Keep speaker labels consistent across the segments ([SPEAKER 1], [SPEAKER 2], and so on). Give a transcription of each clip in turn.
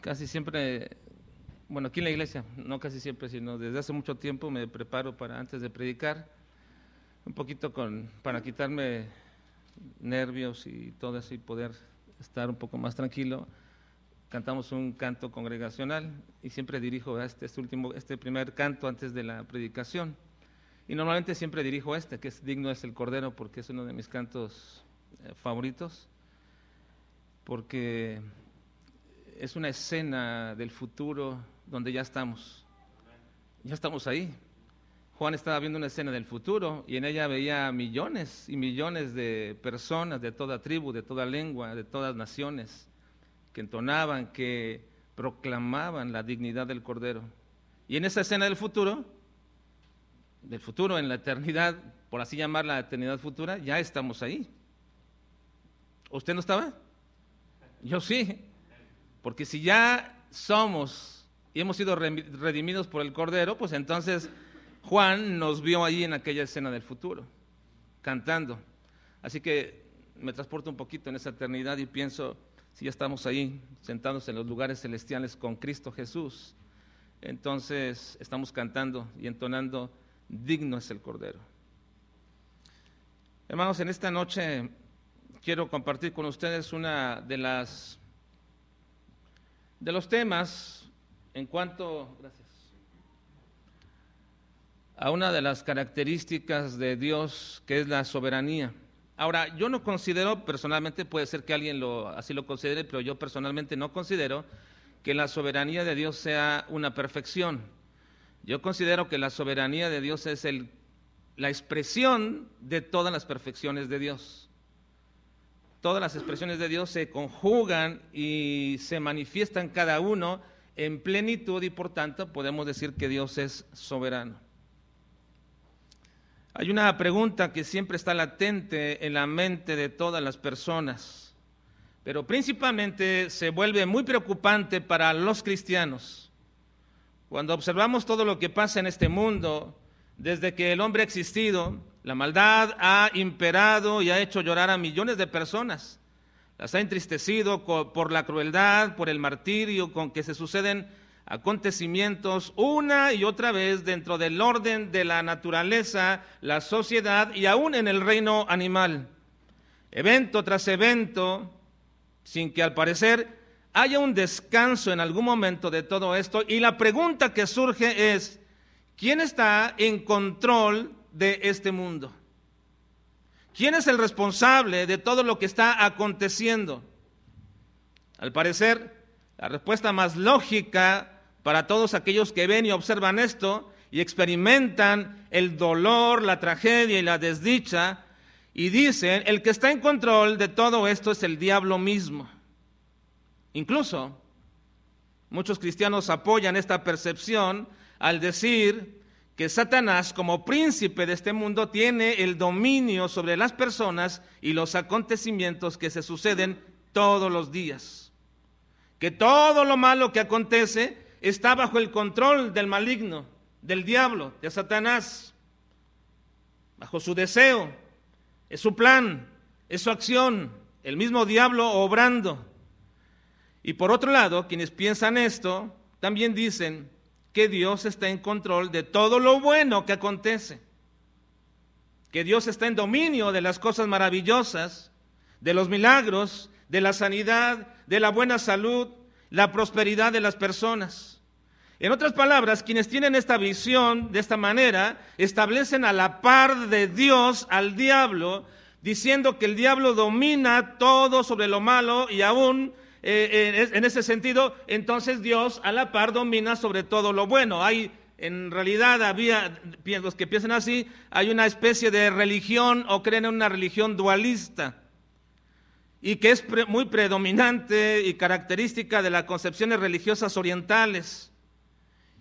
[SPEAKER 1] casi siempre, bueno, aquí en la iglesia, no casi siempre, sino desde hace mucho tiempo me preparo para antes de predicar, un poquito con, para quitarme nervios y todo eso y poder estar un poco más tranquilo. Cantamos un canto congregacional y siempre dirijo este, este último, este primer canto antes de la predicación. Y normalmente siempre dirijo este, que es Digno es el Cordero, porque es uno de mis cantos eh, favoritos, porque es una escena del futuro donde ya estamos. Ya estamos ahí. Juan estaba viendo una escena del futuro y en ella veía millones y millones de personas de toda tribu, de toda lengua, de todas naciones, que entonaban, que proclamaban la dignidad del Cordero. Y en esa escena del futuro, del futuro en la eternidad, por así llamar la eternidad futura, ya estamos ahí. ¿Usted no estaba? Yo sí. Porque si ya somos y hemos sido redimidos por el Cordero, pues entonces Juan nos vio allí en aquella escena del futuro, cantando. Así que me transporto un poquito en esa eternidad y pienso, si ya estamos ahí, sentados en los lugares celestiales con Cristo Jesús, entonces estamos cantando y entonando digno es el Cordero. Hermanos, en esta noche quiero compartir con ustedes una de las de los temas en cuanto gracias, a una de las características de Dios que es la soberanía. Ahora, yo no considero personalmente, puede ser que alguien lo, así lo considere, pero yo personalmente no considero que la soberanía de Dios sea una perfección. Yo considero que la soberanía de Dios es el, la expresión de todas las perfecciones de Dios. Todas las expresiones de Dios se conjugan y se manifiestan cada uno en plenitud y por tanto podemos decir que Dios es soberano. Hay una pregunta que siempre está latente en la mente de todas las personas, pero principalmente se vuelve muy preocupante para los cristianos. Cuando observamos todo lo que pasa en este mundo, desde que el hombre ha existido, la maldad ha imperado y ha hecho llorar a millones de personas. Las ha entristecido por la crueldad, por el martirio con que se suceden acontecimientos una y otra vez dentro del orden de la naturaleza, la sociedad y aún en el reino animal. Evento tras evento, sin que al parecer haya un descanso en algún momento de todo esto y la pregunta que surge es, ¿quién está en control de este mundo? ¿Quién es el responsable de todo lo que está aconteciendo? Al parecer, la respuesta más lógica para todos aquellos que ven y observan esto y experimentan el dolor, la tragedia y la desdicha, y dicen, el que está en control de todo esto es el diablo mismo. Incluso muchos cristianos apoyan esta percepción al decir que Satanás como príncipe de este mundo tiene el dominio sobre las personas y los acontecimientos que se suceden todos los días. Que todo lo malo que acontece está bajo el control del maligno, del diablo, de Satanás, bajo su deseo, es su plan, es su acción, el mismo diablo obrando. Y por otro lado, quienes piensan esto, también dicen que Dios está en control de todo lo bueno que acontece, que Dios está en dominio de las cosas maravillosas, de los milagros, de la sanidad, de la buena salud, la prosperidad de las personas. En otras palabras, quienes tienen esta visión de esta manera establecen a la par de Dios al diablo, diciendo que el diablo domina todo sobre lo malo y aún eh, en ese sentido, entonces Dios a la par domina sobre todo lo bueno. Hay, en realidad, había, los que piensan así, hay una especie de religión o creen en una religión dualista y que es muy predominante y característica de las concepciones religiosas orientales.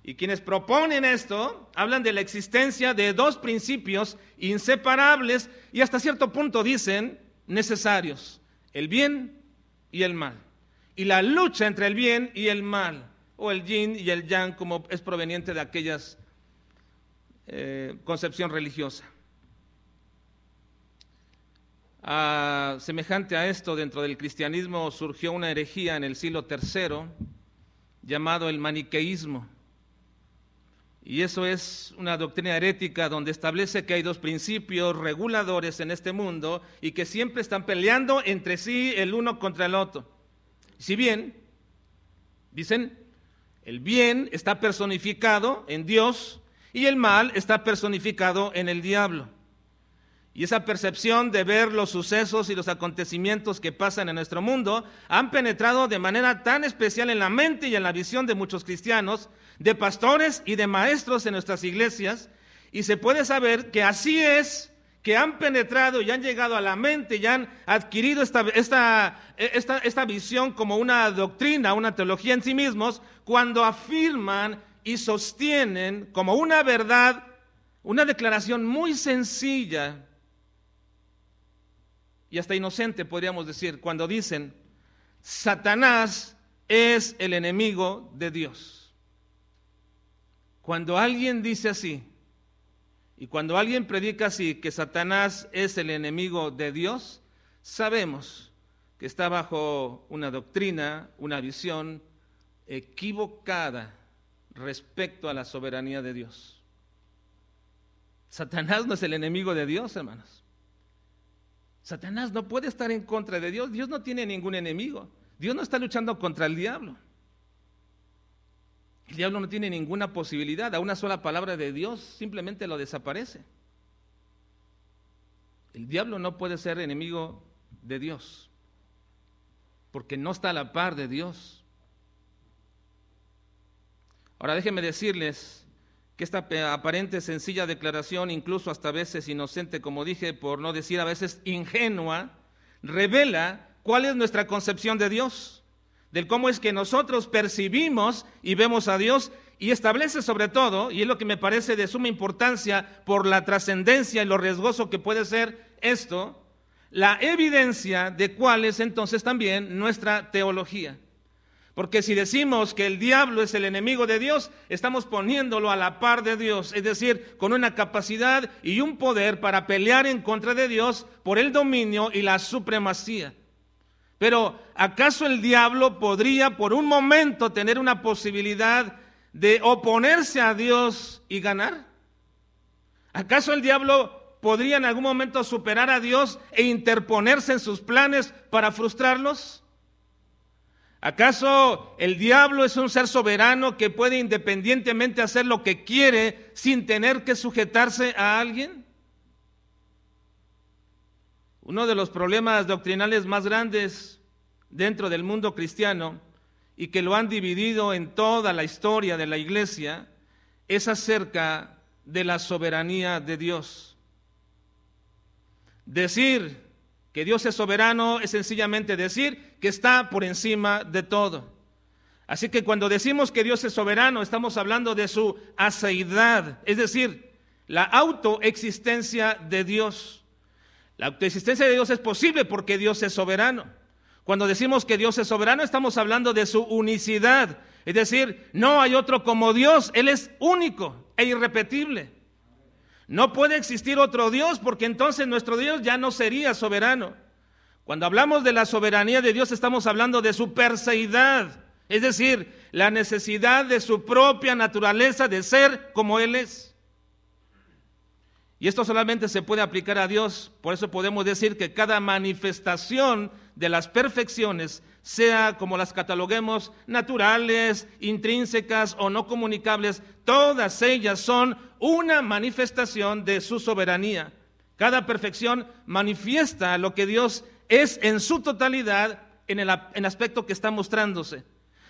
[SPEAKER 1] Y quienes proponen esto hablan de la existencia de dos principios inseparables y hasta cierto punto dicen necesarios, el bien y el mal y la lucha entre el bien y el mal, o el yin y el yang, como es proveniente de aquellas eh, concepción religiosa. semejante a esto, dentro del cristianismo surgió una herejía en el siglo III, llamado el maniqueísmo. Y eso es una doctrina herética donde establece que hay dos principios reguladores en este mundo y que siempre están peleando entre sí el uno contra el otro. Si bien, dicen, el bien está personificado en Dios y el mal está personificado en el diablo. Y esa percepción de ver los sucesos y los acontecimientos que pasan en nuestro mundo han penetrado de manera tan especial en la mente y en la visión de muchos cristianos, de pastores y de maestros en nuestras iglesias, y se puede saber que así es que han penetrado y han llegado a la mente y han adquirido esta, esta, esta, esta visión como una doctrina, una teología en sí mismos, cuando afirman y sostienen como una verdad, una declaración muy sencilla y hasta inocente, podríamos decir, cuando dicen, Satanás es el enemigo de Dios. Cuando alguien dice así, y cuando alguien predica así, que Satanás es el enemigo de Dios, sabemos que está bajo una doctrina, una visión equivocada respecto a la soberanía de Dios. Satanás no es el enemigo de Dios, hermanos. Satanás no puede estar en contra de Dios. Dios no tiene ningún enemigo. Dios no está luchando contra el diablo. El diablo no tiene ninguna posibilidad. A una sola palabra de Dios simplemente lo desaparece. El diablo no puede ser enemigo de Dios porque no está a la par de Dios. Ahora déjenme decirles que esta aparente sencilla declaración, incluso hasta veces inocente, como dije, por no decir a veces ingenua, revela cuál es nuestra concepción de Dios, del cómo es que nosotros percibimos y vemos a Dios y establece sobre todo, y es lo que me parece de suma importancia por la trascendencia y lo riesgoso que puede ser esto, la evidencia de cuál es entonces también nuestra teología. Porque si decimos que el diablo es el enemigo de Dios, estamos poniéndolo a la par de Dios, es decir, con una capacidad y un poder para pelear en contra de Dios por el dominio y la supremacía. Pero ¿acaso el diablo podría por un momento tener una posibilidad de oponerse a Dios y ganar? ¿Acaso el diablo podría en algún momento superar a Dios e interponerse en sus planes para frustrarlos? ¿Acaso el diablo es un ser soberano que puede independientemente hacer lo que quiere sin tener que sujetarse a alguien? Uno de los problemas doctrinales más grandes dentro del mundo cristiano y que lo han dividido en toda la historia de la iglesia es acerca de la soberanía de Dios. Decir que Dios es soberano es sencillamente decir que está por encima de todo. Así que cuando decimos que Dios es soberano, estamos hablando de su aceidad, es decir, la autoexistencia de Dios. La autoexistencia de Dios es posible porque Dios es soberano. Cuando decimos que Dios es soberano, estamos hablando de su unicidad, es decir, no hay otro como Dios, Él es único e irrepetible. No puede existir otro Dios porque entonces nuestro Dios ya no sería soberano. Cuando hablamos de la soberanía de Dios estamos hablando de su perseidad, es decir, la necesidad de su propia naturaleza de ser como Él es. Y esto solamente se puede aplicar a Dios, por eso podemos decir que cada manifestación de las perfecciones, sea como las cataloguemos, naturales, intrínsecas o no comunicables, todas ellas son una manifestación de su soberanía. Cada perfección manifiesta lo que Dios es en su totalidad en el, aspecto que está mostrándose.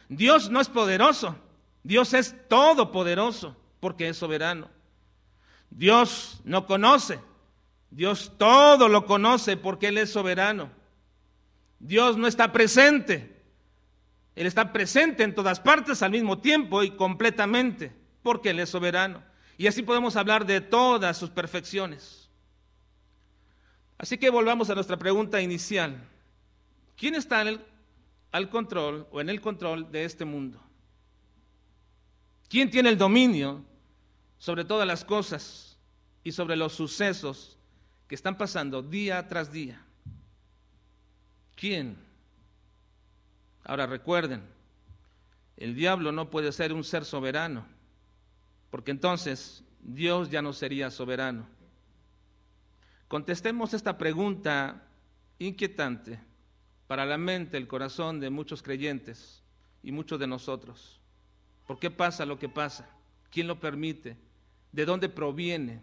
[SPEAKER 1] Dios no es poderoso, Dios es todopoderoso porque es soberano. Dios no conoce. Dios todo lo conoce porque Él es soberano. Dios no está presente. Él está presente en todas partes al mismo tiempo y completamente porque Él es soberano. Y así podemos hablar de todas sus perfecciones. Así que volvamos a nuestra pregunta inicial. ¿Quién está al control o en el control de este mundo? ¿Quién tiene el dominio sobre todas las cosas y sobre los sucesos que están pasando día tras día. ¿Quién? Ahora recuerden el diablo no puede ser un ser soberano, porque entonces Dios ya no sería soberano. Contestemos esta pregunta inquietante para la mente, el corazón de muchos creyentes y muchos de nosotros. ¿Por qué pasa lo que pasa? ¿Quién lo permite? ¿De dónde proviene?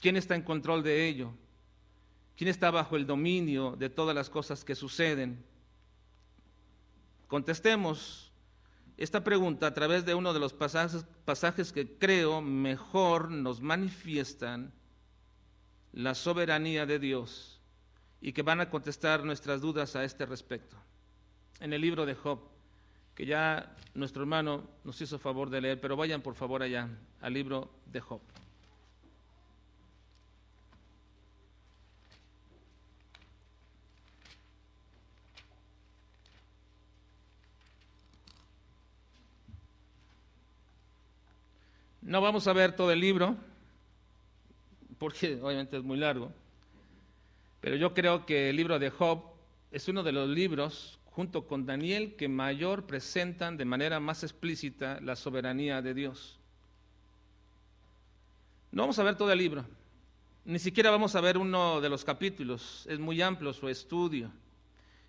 [SPEAKER 1] ¿Quién está en control de ello? ¿Quién está bajo el dominio de todas las cosas que suceden? Contestemos esta pregunta a través de uno de los pasajes, que creo mejor nos manifiestan la soberanía de Dios y que van a contestar nuestras dudas a este respecto. En el libro de Job, que ya nuestro hermano nos hizo favor de leer, pero vayan por favor allá al libro de Job. No vamos a ver todo el libro, porque obviamente es muy largo, pero yo creo que el libro de Job es uno de los libros, junto con Daniel, que mayor presentan de manera más explícita la soberanía de Dios. No vamos a ver todo el libro, ni siquiera vamos a ver uno de los capítulos, es muy amplio su estudio.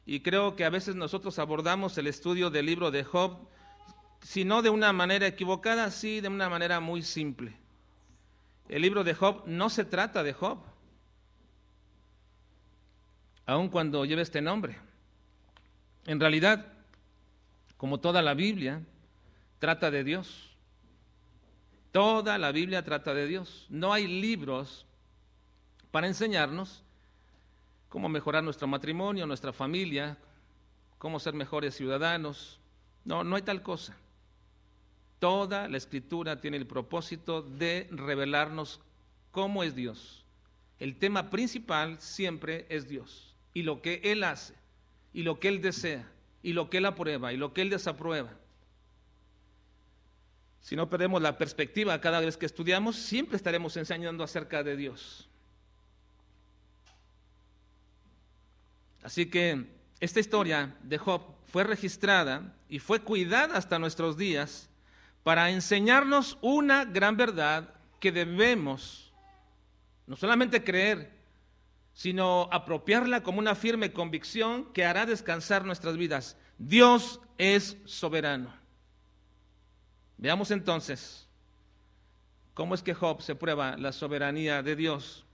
[SPEAKER 1] Y creo que a veces nosotros abordamos el estudio del libro de Job si no de una manera equivocada, sí de una manera muy simple. El libro de Job no se trata de Job, aun cuando lleve este nombre. En realidad, como toda la Biblia, trata de Dios. Toda la Biblia trata de Dios. No hay libros para enseñarnos cómo mejorar nuestro matrimonio, nuestra familia, cómo ser mejores ciudadanos. No, no hay tal cosa. Toda la escritura tiene el propósito de revelarnos cómo es Dios. El tema principal siempre es Dios y lo que Él hace y lo que Él desea y lo que Él aprueba y lo que Él desaprueba. Si no perdemos la perspectiva cada vez que estudiamos, siempre estaremos enseñando acerca de Dios. Así que esta historia de Job fue registrada y fue cuidada hasta nuestros días para enseñarnos una gran verdad que debemos no solamente creer, sino apropiarla como una firme convicción que hará descansar nuestras vidas. Dios es soberano. Veamos entonces cómo es que Job se prueba la soberanía de Dios.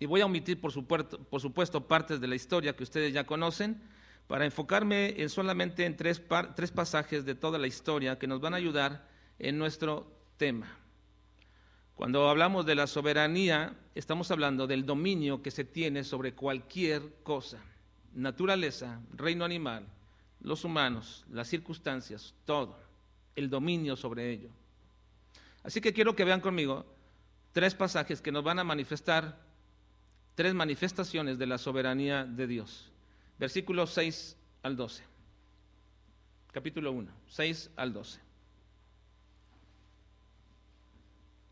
[SPEAKER 1] Y voy a omitir, por supuesto, por supuesto partes de la historia que ustedes ya conocen, para enfocarme en solamente en tres, tres pasajes de toda la historia que nos van a ayudar en nuestro tema. Cuando hablamos de la soberanía, estamos hablando del dominio que se tiene sobre cualquier cosa, naturaleza, reino animal, los humanos, las circunstancias, todo, el dominio sobre ello. Así que quiero que vean conmigo tres pasajes que nos van a manifestar tres manifestaciones de la soberanía de Dios versículos 6 al 12. Capítulo 1, 6 al 12.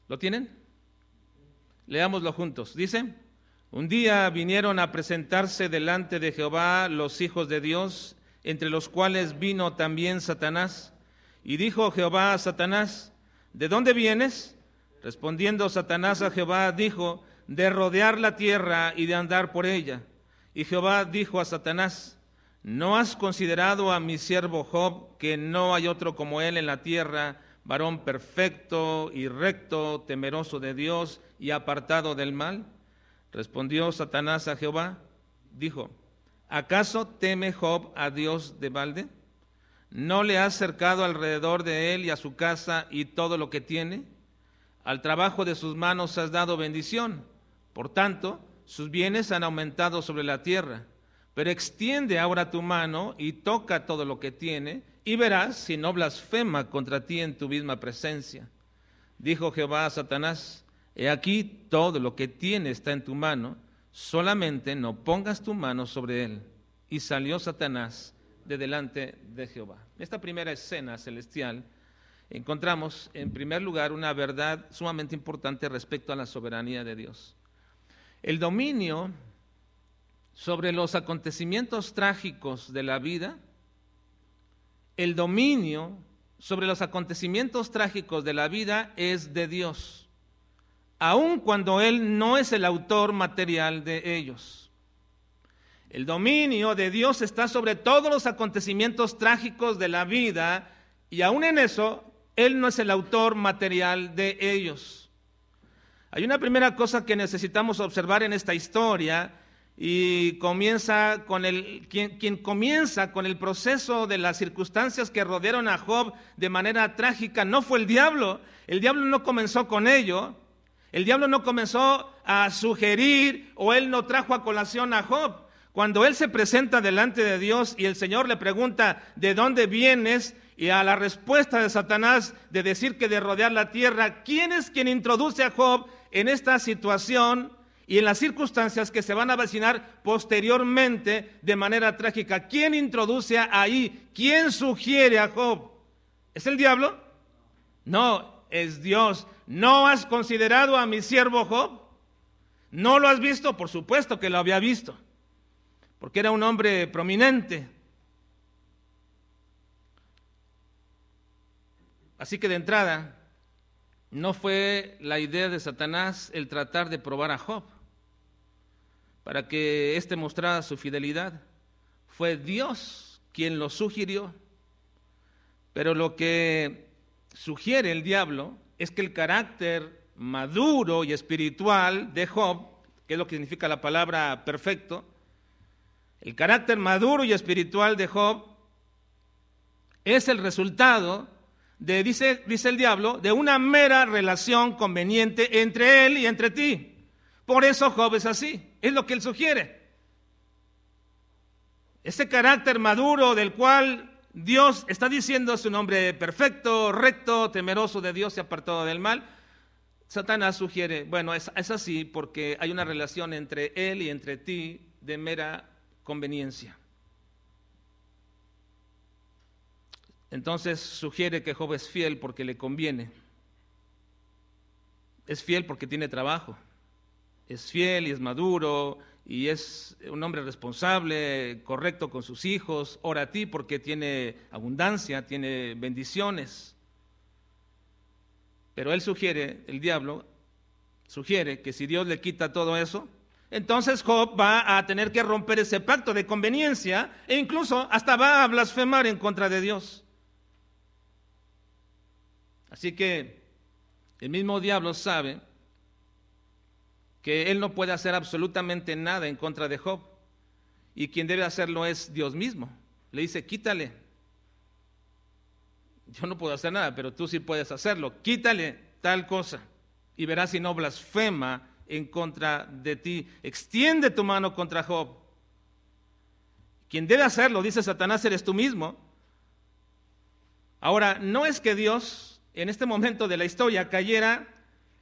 [SPEAKER 1] ¿Lo tienen? Leámoslo juntos. Dice, un día vinieron a presentarse delante de Jehová los hijos de Dios, entre los cuales vino también Satanás. Y dijo Jehová a Satanás, ¿de dónde vienes? Respondiendo Satanás a Jehová, dijo, de rodear la tierra y de andar por ella. Y Jehová dijo a Satanás, ¿no has considerado a mi siervo Job, que no hay otro como él en la tierra, varón perfecto y recto, temeroso de Dios y apartado del mal? Respondió Satanás a Jehová, dijo, ¿acaso teme Job a Dios de balde? ¿No le has cercado alrededor de él y a su casa y todo lo que tiene? Al trabajo de sus manos has dado bendición. Por tanto, sus bienes han aumentado sobre la tierra. Pero extiende ahora tu mano y toca todo lo que tiene, y verás si no blasfema contra ti en tu misma presencia. Dijo Jehová a Satanás, he aquí todo lo que tiene está en tu mano, solamente no pongas tu mano sobre él. Y salió Satanás de delante de Jehová. En esta primera escena celestial encontramos, en primer lugar, una verdad sumamente importante respecto a la soberanía de Dios. El dominio sobre los acontecimientos trágicos de la vida el dominio sobre los acontecimientos trágicos de la vida es de Dios, aun cuando Él no es el autor material de ellos. El dominio de Dios está sobre todos los acontecimientos trágicos de la vida y aun en eso, Él no es el autor material de ellos. Hay una primera cosa que necesitamos observar en esta historia y comienza con el quien, quien, comienza con el proceso de las circunstancias que rodearon a Job de manera trágica no fue el diablo, el diablo no comenzó con ello, el diablo no comenzó a sugerir o él no trajo a colación a Job. Cuando él se presenta delante de Dios y el Señor le pregunta, ¿de dónde vienes? Y a la respuesta de Satanás de decir que de rodear la tierra, ¿quién es quien introduce a Job en esta situación? Y en las circunstancias que se van a vacinar posteriormente de manera trágica. ¿Quién introduce ahí? ¿Quién sugiere a Job? ¿Es el diablo? No, es Dios. ¿No has considerado a mi siervo Job? ¿No lo has visto? Por supuesto que lo había visto, porque era un hombre prominente. Así que de entrada, no fue la idea de Satanás el tratar de probar a Job para que éste mostrara su fidelidad. Fue Dios quien lo sugirió. Pero lo que sugiere el diablo es que el carácter maduro y espiritual de Job, que es lo que significa la palabra perfecto, el carácter maduro y espiritual de Job es el resultado de, dice, dice el diablo, de una mera relación conveniente entre él y entre ti. Por eso Job es así, es lo que él sugiere. Ese carácter maduro del cual Dios está diciendo es un hombre perfecto, recto, temeroso de Dios y apartado del mal. Satanás sugiere, bueno, es, así porque hay una relación entre él y entre ti de mera conveniencia. Entonces sugiere que Job es fiel porque le conviene. Es fiel porque tiene trabajo es fiel y es maduro y es un hombre responsable, correcto con sus hijos, ora a ti porque tiene abundancia, tiene bendiciones. Pero él sugiere, el diablo sugiere que si Dios le quita todo eso, entonces Job va a tener que romper ese pacto de conveniencia e incluso hasta va a blasfemar en contra de Dios. Así que el mismo diablo sabe que él no puede hacer absolutamente nada en contra de Job. Y quien debe hacerlo es Dios mismo. Le dice, quítale. Yo no puedo hacer nada, pero tú sí puedes hacerlo. Quítale tal cosa y verás si no blasfema en contra de ti. Extiende tu mano contra Job. Quien debe hacerlo, dice Satanás, eres tú mismo. Ahora, no es que Dios en este momento de la historia cayera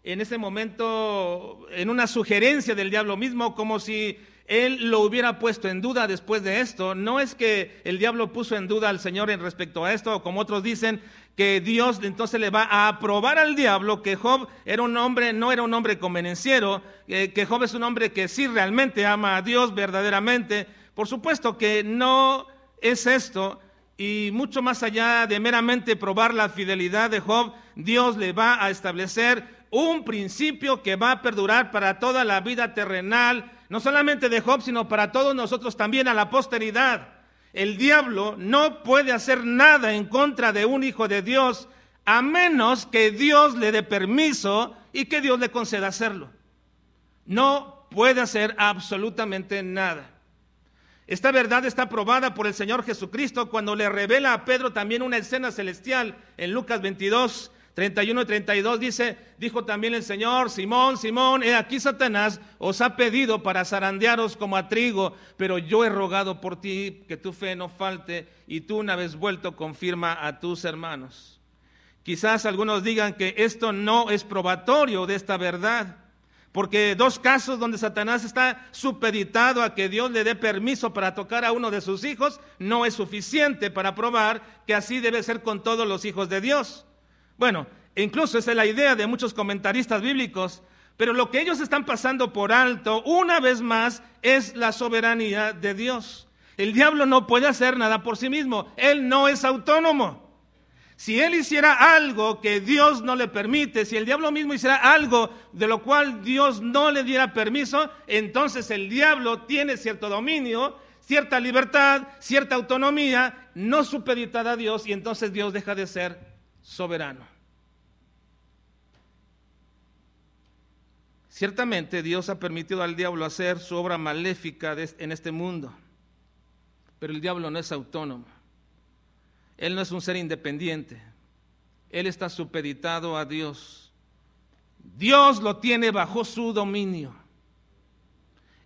[SPEAKER 1] en ese momento en una sugerencia del diablo mismo, como si él lo hubiera puesto en duda después de esto. No es que el diablo puso en duda al Señor en respecto a esto, como otros dicen que Dios entonces le va a aprobar al diablo que Job era un hombre, no era un hombre convenenciero, eh, que Job es un hombre que sí realmente ama a Dios verdaderamente. Por supuesto que no es esto, y mucho más allá de meramente probar la fidelidad de Job, Dios le va a establecer un principio que va a perdurar para toda la vida terrenal, no solamente de Job, sino para todos nosotros también a la posteridad. El diablo no puede hacer nada en contra de un hijo de Dios a menos que Dios le dé permiso y que Dios le conceda hacerlo. No puede hacer absolutamente nada. Esta verdad está probada por el Señor Jesucristo cuando le revela a Pedro también una escena celestial en Lucas 22, 31 y 32 dice, dijo también el Señor, Simón, Simón, he aquí Satanás os ha pedido para zarandearos como a trigo, pero yo he rogado por ti que tu fe no falte y tú una vez vuelto confirma a tus hermanos. Quizás algunos digan que esto no es probatorio de esta verdad, porque dos casos donde Satanás está supeditado a que Dios le dé permiso para tocar a uno de sus hijos no es suficiente para probar que así debe ser con todos los hijos de Dios. Bueno, incluso esa es la idea de muchos comentaristas bíblicos, pero lo que ellos están pasando por alto, una vez más, es la soberanía de Dios. El diablo no puede hacer nada por sí mismo. Él no es autónomo. Si él hiciera algo que Dios no le permite, si el diablo mismo hiciera algo de lo cual Dios no le diera permiso, entonces el diablo tiene cierto dominio, cierta libertad, cierta autonomía, no supeditada a Dios, y entonces Dios deja de ser soberano. Ciertamente Dios ha permitido al diablo hacer su obra maléfica en este mundo, pero el diablo no es autónomo. Él no es un ser independiente. Él está supeditado a Dios. Dios lo tiene bajo su dominio.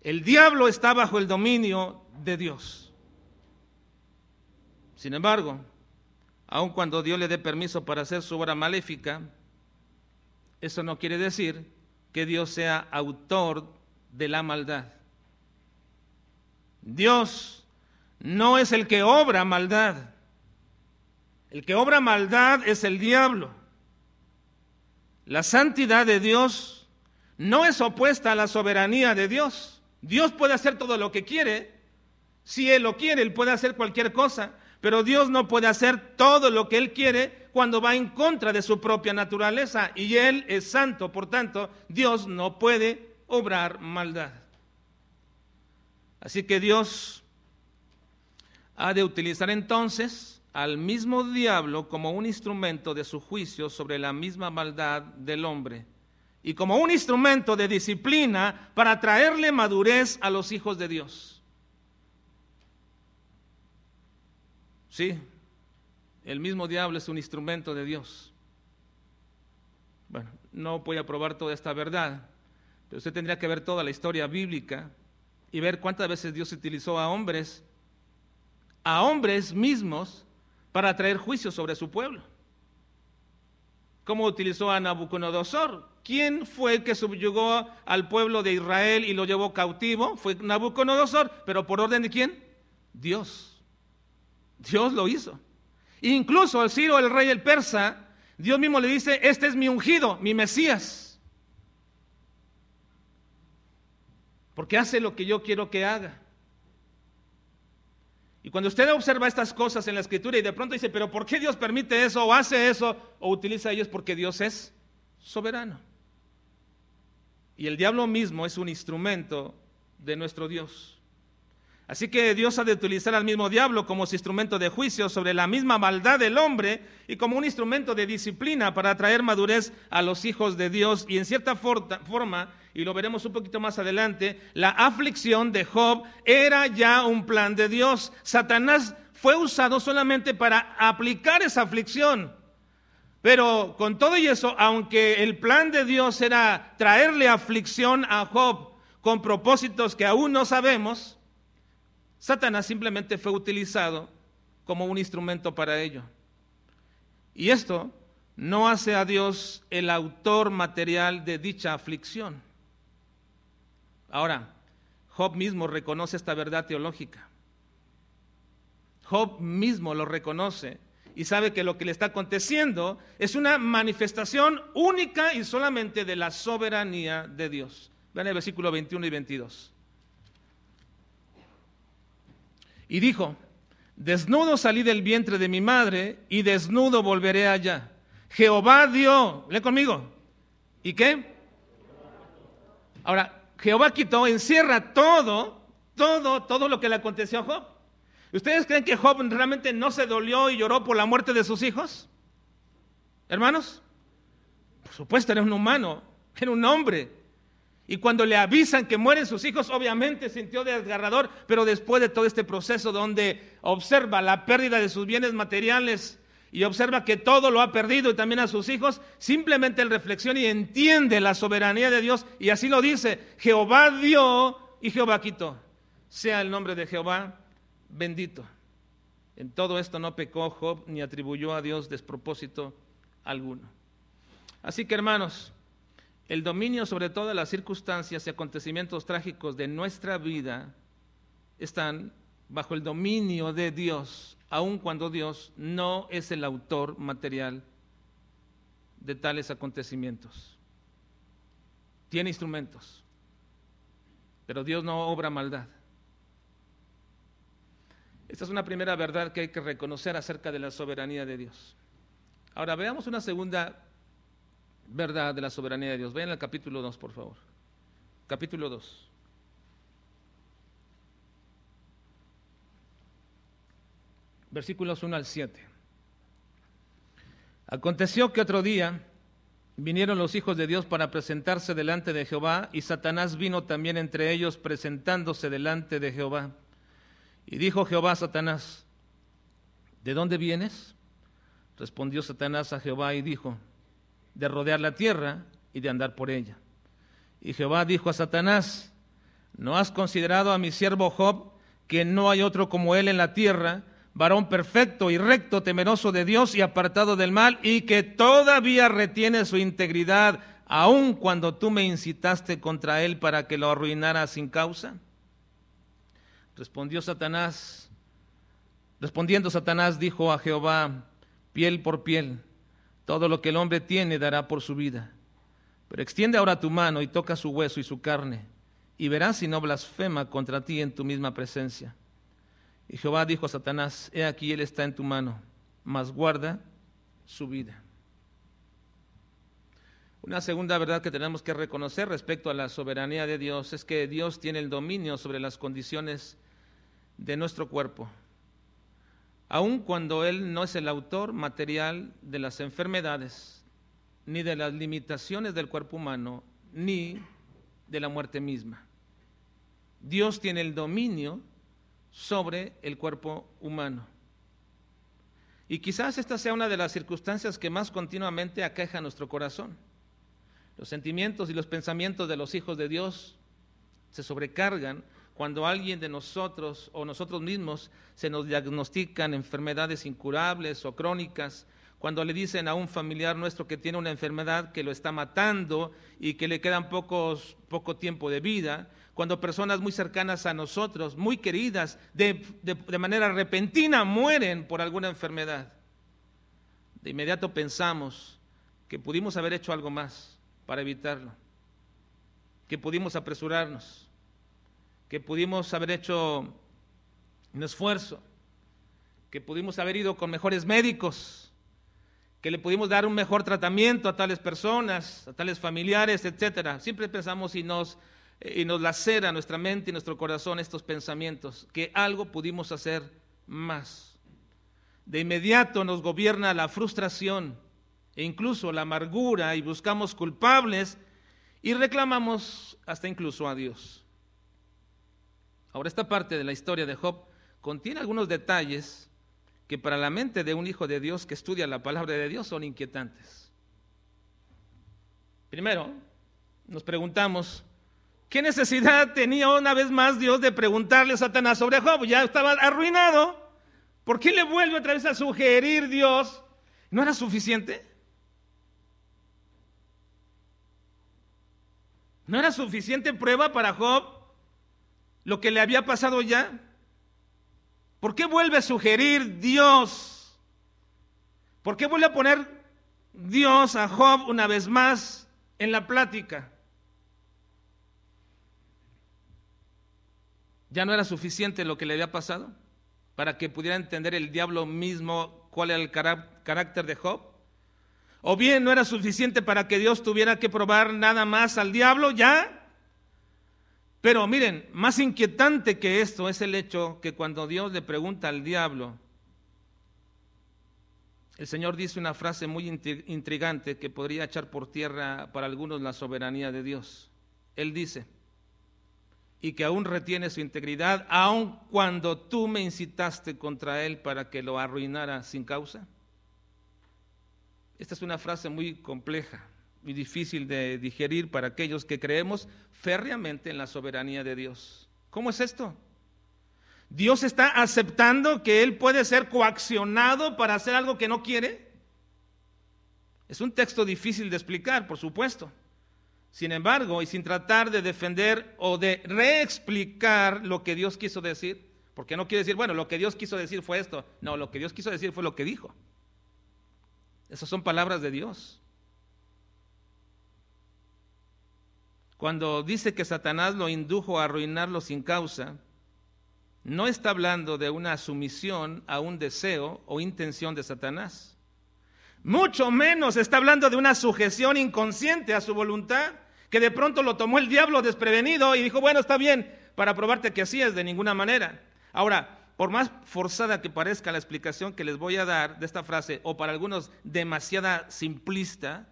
[SPEAKER 1] El diablo está bajo el dominio de Dios. Sin embargo, aun cuando Dios le dé permiso para hacer su obra maléfica, eso no quiere decir que Dios sea autor de la maldad. Dios no es el que obra maldad. El que obra maldad es el diablo. La santidad de Dios no es opuesta a la soberanía de Dios. Dios puede hacer todo lo que quiere. Si Él lo quiere, Él puede hacer cualquier cosa. Pero Dios no puede hacer todo lo que Él quiere cuando va en contra de su propia naturaleza. Y Él es santo. Por tanto, Dios no puede obrar maldad. Así que Dios ha de utilizar entonces al mismo diablo como un instrumento de su juicio sobre la misma maldad del hombre y como un instrumento de disciplina para traerle madurez a los hijos de Dios. Sí, el mismo diablo es un instrumento de Dios. Bueno, no voy a probar toda esta verdad, pero usted tendría que ver toda la historia bíblica y ver cuántas veces Dios utilizó a hombres, a hombres mismos, para traer juicio sobre su pueblo. ¿Cómo utilizó a Nabucodonosor? ¿Quién fue el que subyugó al pueblo de Israel y lo llevó cautivo? Fue Nabucodonosor, pero por orden de quién? Dios. Dios lo hizo. Incluso al Ciro, el rey del persa, Dios mismo le dice, este es mi ungido, mi Mesías. Porque hace lo que yo quiero que haga. Y cuando usted observa estas cosas en la escritura y de pronto dice, pero ¿por qué Dios permite eso o hace eso o utiliza ellos? Porque Dios es soberano. Y el diablo mismo es un instrumento de nuestro Dios. Así que Dios ha de utilizar al mismo diablo como su instrumento de juicio sobre la misma maldad del hombre y como un instrumento de disciplina para traer madurez a los hijos de Dios. Y en cierta forma, y lo veremos un poquito más adelante, la aflicción de Job era ya un plan de Dios. Satanás fue usado solamente para aplicar esa aflicción. Pero con todo y eso, aunque el plan de Dios era traerle aflicción a Job con propósitos que aún no sabemos, Satanás simplemente fue utilizado como un instrumento para ello. Y esto no hace a Dios el autor material de dicha aflicción. Ahora, Job mismo reconoce esta verdad teológica. Job mismo lo reconoce y sabe que lo que le está aconteciendo es una manifestación única y solamente de la soberanía de Dios. Vean el versículo 21 y 22. Y dijo, desnudo salí del vientre de mi madre y desnudo volveré allá. Jehová dio, lee conmigo. ¿Y qué? Ahora, Jehová quitó, encierra todo, todo, todo lo que le aconteció a Job. ¿Ustedes creen que Job realmente no se dolió y lloró por la muerte de sus hijos? Hermanos, por supuesto, era un humano, era un hombre. Y cuando le avisan que mueren sus hijos, obviamente sintió desgarrador, pero después de todo este proceso donde observa la pérdida de sus bienes materiales y observa que todo lo ha perdido y también a sus hijos, simplemente él reflexiona y entiende la soberanía de Dios y así lo dice, Jehová dio y Jehová quitó. Sea el nombre de Jehová bendito. En todo esto no pecó Job ni atribuyó a Dios despropósito alguno. Así que hermanos, el dominio sobre todas las circunstancias y acontecimientos trágicos de nuestra vida están bajo el dominio de Dios, aun cuando Dios no es el autor material de tales acontecimientos. Tiene instrumentos, pero Dios no obra maldad. Esta es una primera verdad que hay que reconocer acerca de la soberanía de Dios. Ahora veamos una segunda verdad de la soberanía de Dios. Vean el capítulo 2, por favor. Capítulo 2. Versículos 1 al 7. Aconteció que otro día vinieron los hijos de Dios para presentarse delante de Jehová, y Satanás vino también entre ellos presentándose delante de Jehová. Y dijo Jehová a Satanás, ¿de dónde vienes? Respondió Satanás a Jehová y dijo, de rodear la tierra y de andar por ella. Y Jehová dijo a Satanás, ¿no has considerado a mi siervo Job, que no hay otro como él en la tierra, varón perfecto y recto, temeroso de Dios y apartado del mal, y que todavía retiene su integridad, aun cuando tú me incitaste contra él para que lo arruinara sin causa? Respondió Satanás, respondiendo Satanás dijo a Jehová, piel por piel, todo lo que el hombre tiene dará por su vida. Pero extiende ahora tu mano y toca su hueso y su carne, y verás si no blasfema contra ti en tu misma presencia. Y Jehová dijo a Satanás, he aquí él está en tu mano, mas guarda su vida. Una segunda verdad que tenemos que reconocer respecto a la soberanía de Dios es que Dios tiene el dominio sobre las condiciones de nuestro cuerpo, aun cuando Él no es el autor material de las enfermedades, ni de las limitaciones del cuerpo humano, ni de la muerte misma. Dios tiene el dominio sobre el cuerpo humano. Y quizás esta sea una de las circunstancias que más continuamente aqueja nuestro corazón. Los sentimientos y los pensamientos de los hijos de Dios se sobrecargan cuando alguien de nosotros o nosotros mismos se nos diagnostican enfermedades incurables o crónicas, cuando le dicen a un familiar nuestro que tiene una enfermedad que lo está matando y que le quedan pocos, poco tiempo de vida, cuando personas muy cercanas a nosotros, muy queridas, de, de, manera repentina mueren por alguna enfermedad. De inmediato pensamos que pudimos haber hecho algo más para evitarlo, que pudimos apresurarnos, que pudimos haber hecho un esfuerzo, que pudimos haber ido con mejores médicos, que le pudimos dar un mejor tratamiento a tales personas, a tales familiares, etcétera. Siempre pensamos y nos y nos lacera nuestra mente y nuestro corazón estos pensamientos, que algo pudimos hacer más. De inmediato nos gobierna la frustración e incluso la amargura y buscamos culpables y reclamamos hasta incluso a Dios. Ahora esta parte de la historia de Job contiene algunos detalles que para la mente de un hijo de Dios que estudia la palabra de Dios son inquietantes. Primero, nos preguntamos, ¿Qué necesidad tenía una vez más Dios de preguntarle a Satanás sobre Job? Ya estaba arruinado. ¿Por qué le vuelve otra vez a sugerir Dios? ¿No era suficiente? ¿No era suficiente prueba para Job lo que le había pasado ya? ¿Por qué vuelve a sugerir Dios? ¿Por qué vuelve a poner Dios a Job una vez más en la plática? ¿Ya no era suficiente lo que le había pasado para que pudiera entender el diablo mismo cuál era el carácter de Job? ¿O bien no era suficiente para que Dios tuviera que probar nada más al diablo ya? Pero miren, más inquietante que esto es el hecho que cuando Dios le pregunta al diablo, el Señor dice una frase muy intrigante que podría echar por tierra para algunos la soberanía de Dios. Él dice, y que aún retiene su integridad, aun cuando tú me incitaste contra él para que lo arruinara sin causa? Esta es una frase muy compleja y difícil de digerir para aquellos que creemos férreamente en la soberanía de Dios. ¿Cómo es esto? ¿Dios está aceptando que Él puede ser coaccionado para hacer algo que no quiere? Es un texto difícil de explicar, por supuesto. Sin embargo, y sin tratar de defender o de reexplicar lo que Dios quiso decir, porque no quiere decir, bueno, lo que Dios quiso decir fue esto. No, lo que Dios quiso decir fue lo que dijo. Esas son palabras de Dios. Cuando dice que Satanás lo indujo a arruinarlo sin causa, no está hablando de una sumisión a un deseo o intención de Satanás. Mucho menos está hablando de una sujeción inconsciente a su voluntad, que de pronto lo tomó el diablo desprevenido y dijo, bueno, está bien, para probarte que así es de ninguna manera. Ahora, por más forzada que parezca la explicación que les voy a dar de esta frase, o para algunos demasiada simplista,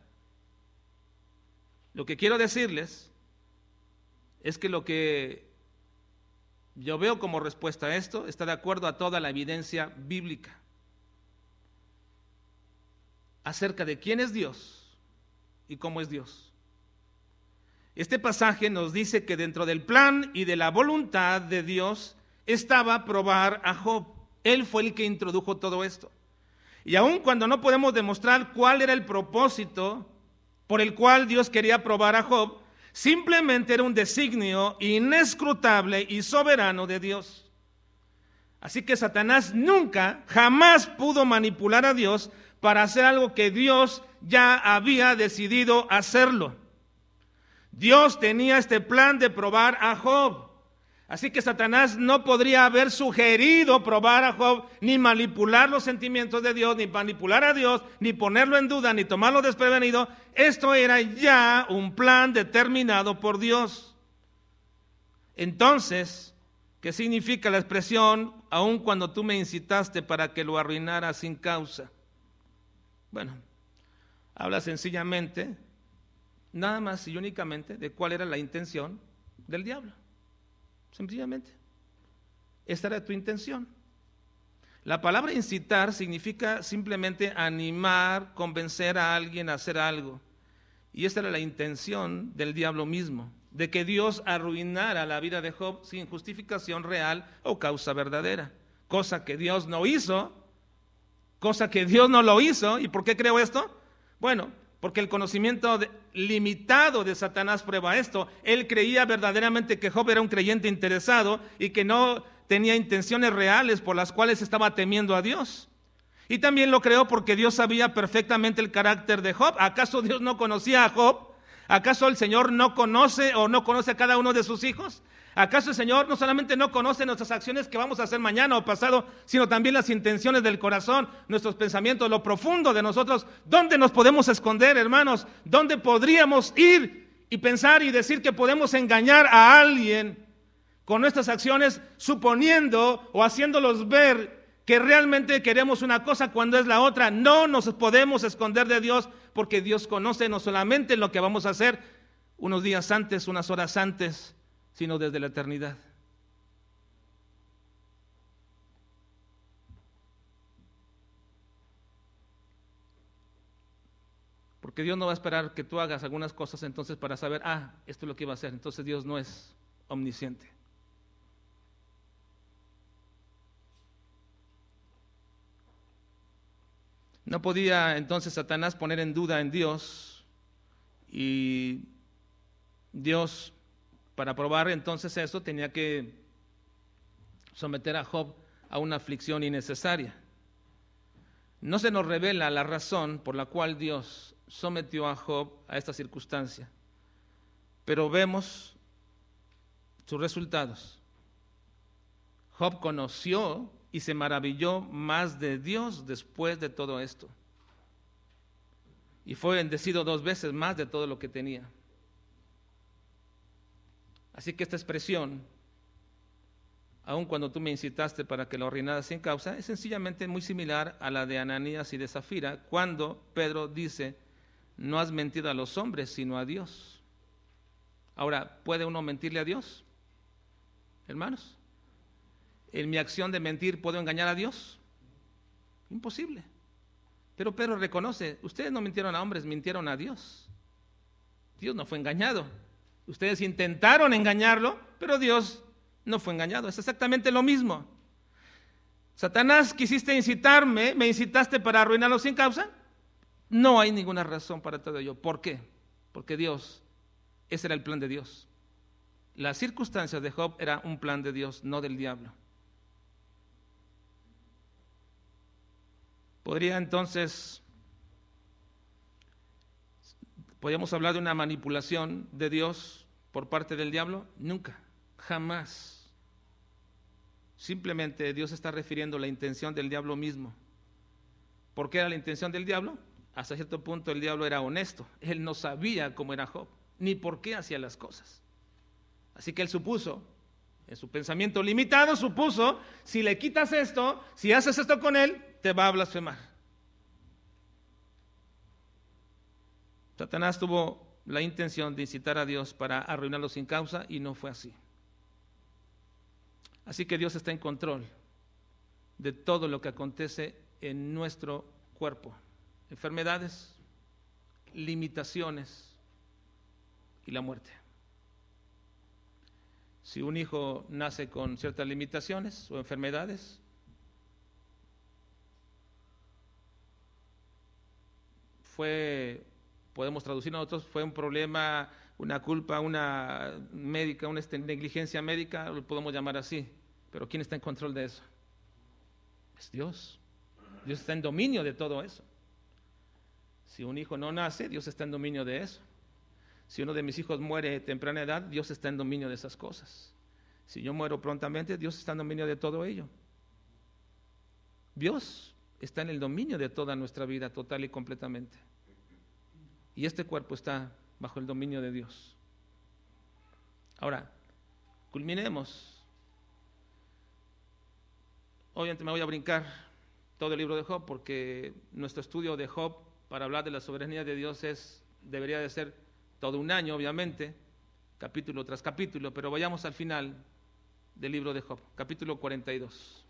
[SPEAKER 1] lo que quiero decirles es que lo que yo veo como respuesta a esto está de acuerdo a toda la evidencia bíblica acerca de quién es Dios y cómo es Dios. Este pasaje nos dice que dentro del plan y de la voluntad de Dios estaba probar a Job. Él fue el que introdujo todo esto. Y aun cuando no podemos demostrar cuál era el propósito por el cual Dios quería probar a Job, simplemente era un designio inescrutable y soberano de Dios. Así que Satanás nunca, jamás pudo manipular a Dios para hacer algo que Dios ya había decidido hacerlo. Dios tenía este plan de probar a Job. Así que Satanás no podría haber sugerido probar a Job, ni manipular los sentimientos de Dios, ni manipular a Dios, ni ponerlo en duda, ni tomarlo desprevenido. Esto era ya un plan determinado por Dios. Entonces, ¿qué significa la expresión, aun cuando tú me incitaste para que lo arruinara sin causa? Bueno, habla sencillamente, nada más y únicamente, de cuál era la intención del diablo. Sencillamente. Esta era tu intención. La palabra incitar significa simplemente animar, convencer a alguien a hacer algo. Y esta era la intención del diablo mismo, de que Dios arruinara la vida de Job sin justificación real o causa verdadera. Cosa que Dios no hizo, cosa que Dios no lo hizo. ¿Y por qué creo esto? Bueno, porque el conocimiento limitado de Satanás prueba esto. Él creía verdaderamente que Job era un creyente interesado y que no tenía intenciones reales por las cuales estaba temiendo a Dios. Y también lo creó porque Dios sabía perfectamente el carácter de Job. ¿Acaso Dios no conocía a Job? ¿Acaso el Señor no conoce o no conoce a cada uno de sus hijos? ¿Acaso el Señor no solamente no conoce nuestras acciones que vamos a hacer mañana o pasado, sino también las intenciones del corazón, nuestros pensamientos, lo profundo de nosotros? ¿Dónde nos podemos esconder, hermanos? ¿Dónde podríamos ir y pensar y decir que podemos engañar a alguien con nuestras acciones, suponiendo o haciéndolos ver que realmente queremos una cosa cuando es la otra? No nos podemos esconder de Dios porque Dios conoce no solamente lo que vamos a hacer unos días antes, unas horas antes, sino desde la eternidad. Porque Dios no va a esperar que tú hagas algunas cosas entonces para saber, ah, esto es lo que iba a hacer. Entonces Dios no es omnisciente. No podía entonces Satanás poner en duda en Dios y Dios para probar entonces eso tenía que someter a Job a una aflicción innecesaria. No se nos revela la razón por la cual Dios sometió a Job a esta circunstancia, pero vemos sus resultados. Job conoció y se maravilló más de Dios después de todo esto. Y fue bendecido dos veces más de todo lo que tenía. Así que esta expresión, aun cuando tú me incitaste para que lo arruinara sin causa, es sencillamente muy similar a la de Ananías y de Zafira, cuando Pedro dice, no has mentido a los hombres, sino a Dios. Ahora, ¿puede uno mentirle a Dios? Hermanos, ¿en mi acción de mentir puedo engañar a Dios? Imposible. Pero Pedro reconoce, ustedes no mintieron a hombres, mintieron a Dios. Dios no fue engañado. Ustedes intentaron engañarlo, pero Dios no fue engañado. Es exactamente lo mismo. Satanás, quisiste incitarme, me incitaste para arruinarlo sin causa. No hay ninguna razón para todo ello. ¿Por qué? Porque Dios, ese era el plan de Dios. Las circunstancias de Job era un plan de Dios, no del diablo. Podría entonces ¿Podríamos hablar de una manipulación de Dios por parte del diablo? Nunca, jamás. Simplemente Dios está refiriendo la intención del diablo mismo. ¿Por qué era la intención del diablo? Hasta cierto punto el diablo era honesto. Él no sabía cómo era Job, ni por qué hacía las cosas. Así que él supuso, en su pensamiento limitado, supuso, si le quitas esto, si haces esto con él, te va a blasfemar. Satanás tuvo la intención de incitar a Dios para arruinarlo sin causa y no fue así. Así que Dios está en control de todo lo que acontece en nuestro cuerpo. Enfermedades, limitaciones y la muerte. Si un hijo nace con ciertas limitaciones o enfermedades, fue, podemos traducir nosotros, fue un problema, una culpa, una médica, una este, negligencia médica, lo podemos llamar así. Pero ¿quién está en control de eso? Es Dios. Dios está en dominio de todo eso. Si un hijo no nace, Dios está en dominio de eso. Si uno de mis hijos muere a temprana edad, Dios está en dominio de esas cosas. Si yo muero prontamente, Dios está en dominio de todo ello. Dios está en el dominio de toda nuestra vida total y completamente. Y este cuerpo está bajo el dominio de Dios. Ahora, culminemos. Obviamente me voy a brincar todo el libro de Job porque nuestro estudio de Job para hablar de la soberanía de Dios es debería de ser todo un año, obviamente, capítulo tras capítulo, pero vayamos al final del libro de Job, capítulo 42.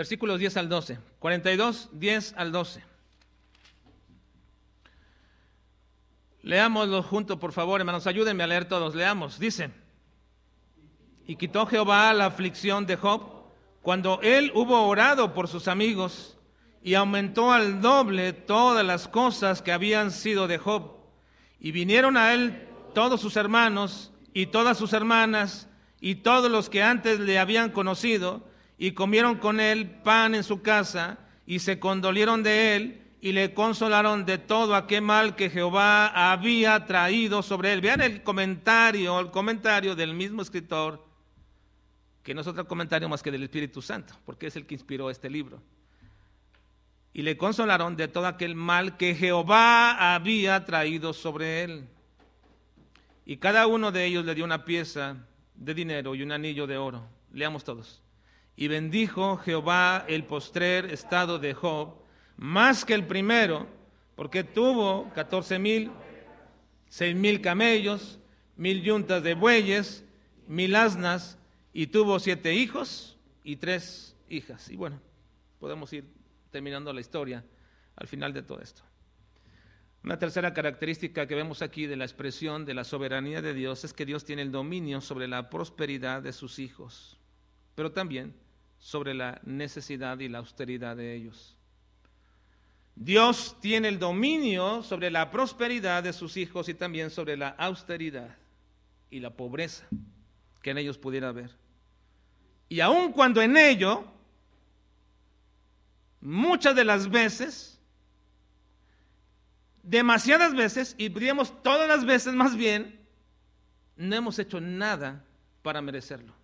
[SPEAKER 1] Versículos 10 al 12. 42, 10 al 12. Leámoslo juntos, por favor, hermanos. Ayúdenme a leer todos. Leamos. Dice, y quitó Jehová la aflicción de Job cuando él hubo orado por sus amigos y aumentó al doble todas las cosas que habían sido de Job. Y vinieron a él todos sus hermanos y todas sus hermanas y todos los que antes le habían conocido y comieron con él pan en su casa y se condolieron de él y le consolaron de todo aquel mal que Jehová había traído sobre él. Vean el comentario, el comentario del mismo escritor, que no es otro comentario más que del Espíritu Santo, porque es el que inspiró este libro. Y le consolaron de todo aquel mal que Jehová había traído sobre él. Y cada uno de ellos le dio una pieza de dinero y un anillo de oro. Leamos todos. Y bendijo Jehová el postrer estado de Job más que el primero, porque tuvo catorce mil, seis mil camellos, mil yuntas de bueyes, mil asnas, y tuvo siete hijos y tres hijas. Y bueno, podemos ir terminando la historia al final de todo esto. Una tercera característica que vemos aquí de la expresión de la soberanía de Dios es que Dios tiene el dominio sobre la prosperidad de sus hijos, pero también sobre la necesidad y la austeridad de ellos. Dios tiene el dominio sobre la prosperidad de sus hijos y también sobre la austeridad y la pobreza que en ellos pudiera haber. Y aun cuando en ello, muchas de las veces, demasiadas veces, y diríamos todas las veces más bien, no hemos hecho nada para merecerlo.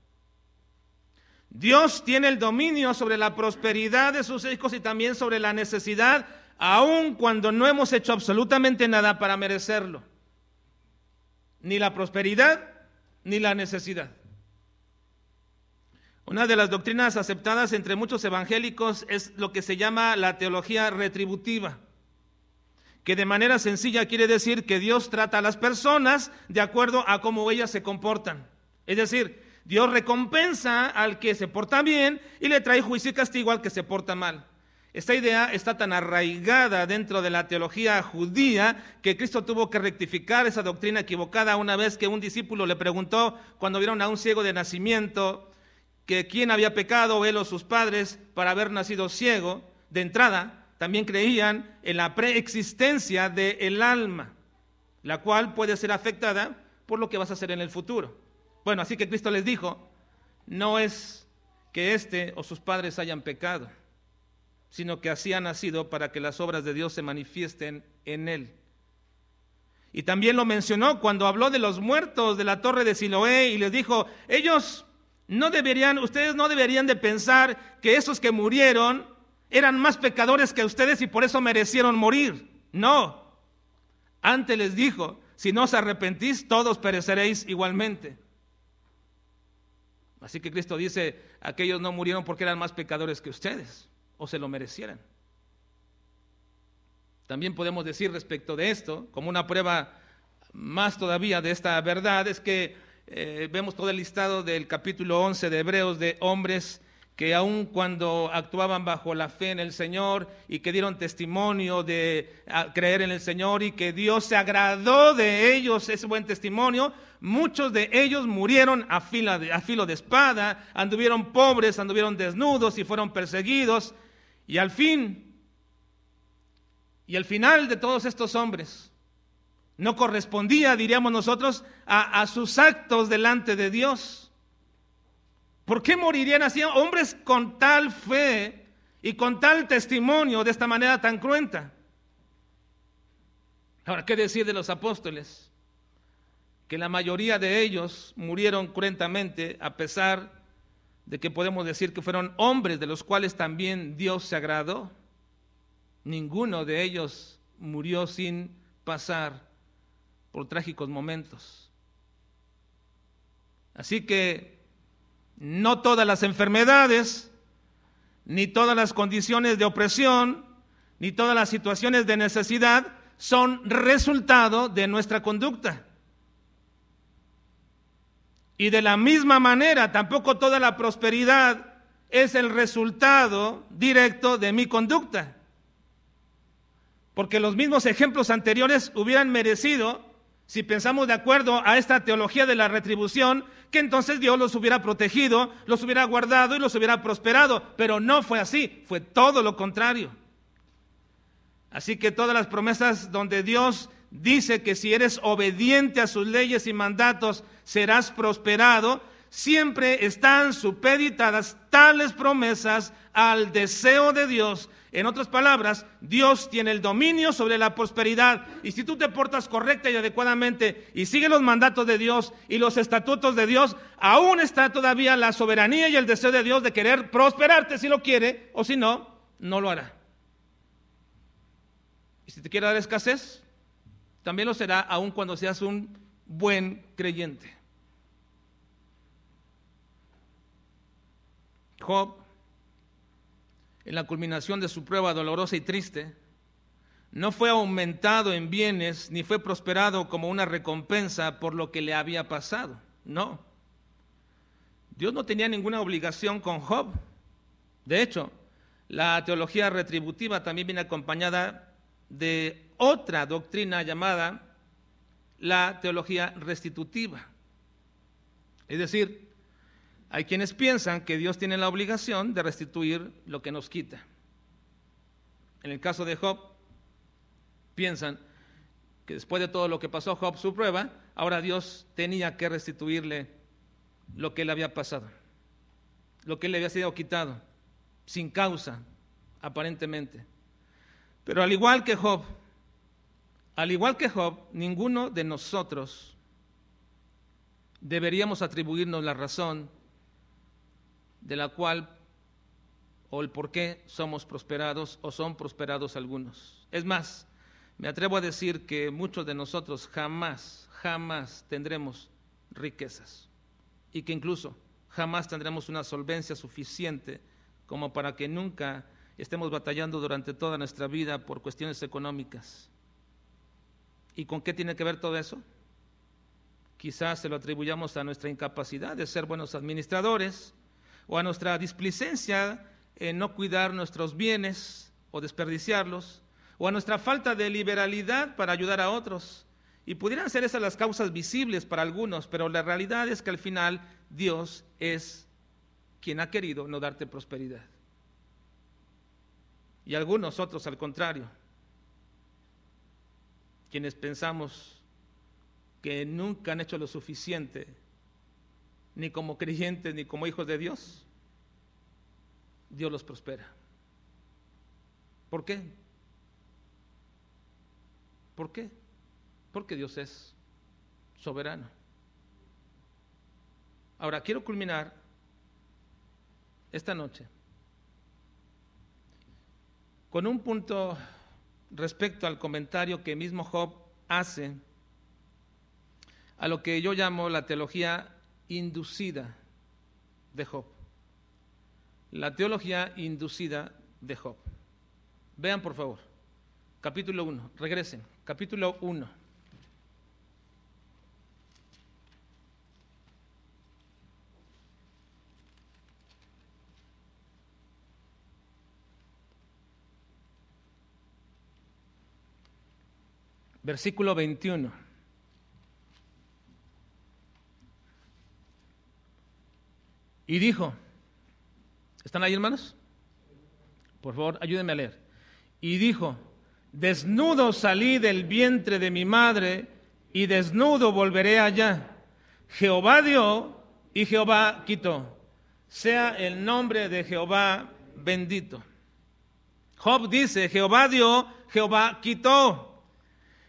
[SPEAKER 1] Dios tiene el dominio sobre la prosperidad de sus hijos y también sobre la necesidad, aun cuando no hemos hecho absolutamente nada para merecerlo. Ni la prosperidad ni la necesidad. Una de las doctrinas aceptadas entre muchos evangélicos es lo que se llama la teología retributiva, que de manera sencilla quiere decir que Dios trata a las personas de acuerdo a cómo ellas se comportan. Es decir, Dios recompensa al que se porta bien y le trae juicio y castigo al que se porta mal. Esta idea está tan arraigada dentro de la teología judía que Cristo tuvo que rectificar esa doctrina equivocada una vez que un discípulo le preguntó cuando vieron a un ciego de nacimiento que quién había pecado, él o sus padres, para haber nacido ciego. De entrada, también creían en la preexistencia del alma. la cual puede ser afectada por lo que vas a hacer en el futuro. Bueno, así que Cristo les dijo, no es que éste o sus padres hayan pecado, sino que así ha nacido para que las obras de Dios se manifiesten en él. Y también lo mencionó cuando habló de los muertos de la torre de Siloé y les dijo, ellos no deberían, ustedes no deberían de pensar que esos que murieron eran más pecadores que ustedes y por eso merecieron morir. No. Antes les dijo, si no os arrepentís, todos pereceréis igualmente. Así que Cristo dice, aquellos no murieron porque eran más pecadores que ustedes o se lo merecieran. También podemos decir respecto de esto, como una prueba más todavía de esta verdad, es que eh, vemos todo el listado del capítulo 11 de Hebreos de hombres que aun cuando actuaban bajo la fe en el Señor y que dieron testimonio de creer en el Señor y que Dios se agradó de ellos ese buen testimonio, muchos de ellos murieron a, a filo de espada, anduvieron pobres, anduvieron desnudos y fueron perseguidos. Y al fin, y al final de todos estos hombres, no correspondía, diríamos nosotros, a sus actos delante de Dios ¿Por qué morirían así hombres con tal fe y con tal testimonio de esta manera tan cruenta? Ahora, ¿qué decir de los apóstoles? Que la mayoría de ellos murieron cruentamente a pesar de que podemos decir que fueron hombres de los cuales también Dios se agradó. Ninguno de ellos murió sin pasar por trágicos momentos. Así que no todas las enfermedades, ni todas las condiciones de opresión, ni todas las situaciones de necesidad son resultado de nuestra conducta. Y de la misma manera, tampoco toda la prosperidad es el resultado directo de mi conducta. Porque los mismos ejemplos anteriores hubieran merecido si pensamos de acuerdo a esta teología de la retribución, que entonces Dios los hubiera protegido, los hubiera guardado y los hubiera prosperado, pero no fue así, fue todo lo contrario. Así que todas las promesas donde Dios dice que si eres obediente a sus leyes y mandatos serás prosperado, siempre están supeditadas tales promesas al deseo de Dios en otras palabras, Dios tiene el dominio sobre la prosperidad y si tú te portas correcta y adecuadamente y sigues los mandatos de Dios y los estatutos de Dios, aún está todavía la soberanía y el deseo de Dios de querer prosperarte si lo quiere o si no, no lo hará. Y si te quiere dar escasez, también lo será aún cuando seas un buen creyente. Job en la culminación de su prueba dolorosa y triste, no fue aumentado en bienes ni fue prosperado como una recompensa por lo que le había pasado. No. Dios no tenía ninguna obligación con Job. De hecho, la teología retributiva también viene acompañada de otra doctrina llamada la teología restitutiva. Es decir, hay quienes piensan que Dios tiene la obligación de restituir lo que nos quita. En el caso de Job, piensan que después de todo lo que pasó Job, su prueba, ahora Dios tenía que restituirle lo que le había pasado, lo que le había sido quitado, sin causa, aparentemente. Pero al igual que Job, al igual que Job, ninguno de nosotros deberíamos atribuirnos la razón de la cual o el por qué somos prosperados o son prosperados algunos. Es más, me atrevo a decir que muchos de nosotros jamás, jamás tendremos riquezas y que incluso jamás tendremos una solvencia suficiente como para que nunca estemos batallando durante toda nuestra vida por cuestiones económicas. ¿Y con qué tiene que ver todo eso? Quizás se lo atribuyamos a nuestra incapacidad de ser buenos administradores, o a nuestra displicencia en no cuidar nuestros bienes o desperdiciarlos, o a nuestra falta de liberalidad para ayudar a otros. Y pudieran ser esas las causas visibles para algunos, pero la realidad es que al final Dios es quien ha querido no darte prosperidad. Y algunos otros al contrario, quienes pensamos que nunca han hecho lo suficiente, ni como creyentes, ni como hijos de Dios, Dios los prospera. ¿Por qué? ¿Por qué? Porque Dios es soberano. Ahora, quiero culminar esta noche con un punto respecto al comentario que mismo Job hace a lo que yo llamo la teología inducida de Job. La teología inducida de Job. Vean por favor, capítulo 1, regresen, capítulo 1. Versículo 21. Y dijo, ¿están ahí hermanos? Por favor, ayúdenme a leer. Y dijo, desnudo salí del vientre de mi madre y desnudo volveré allá. Jehová dio y Jehová quitó. Sea el nombre de Jehová bendito. Job dice, Jehová dio, Jehová quitó.